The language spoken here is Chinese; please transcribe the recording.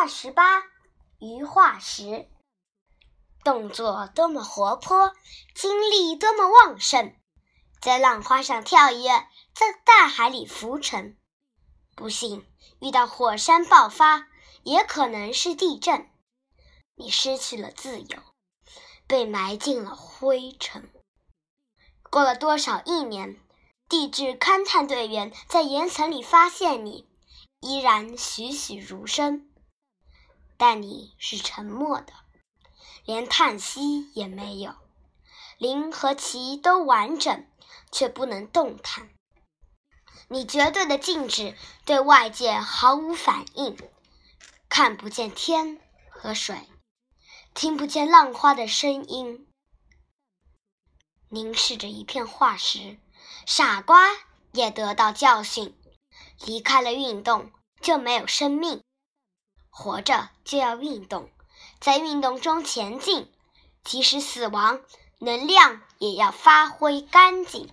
二十八，鱼化石。动作多么活泼，精力多么旺盛，在浪花上跳跃，在大海里浮沉。不幸遇到火山爆发，也可能是地震，你失去了自由，被埋进了灰尘。过了多少亿年，地质勘探队员在岩层里发现你，依然栩栩如生，但你是沉默的。连叹息也没有，灵和其都完整，却不能动弹。你绝对的静止，对外界毫无反应，看不见天和水，听不见浪花的声音。凝视着一片化石，傻瓜也得到教训：离开了运动，就没有生命；活着就要运动。在运动中前进，即使死亡，能量也要发挥干净。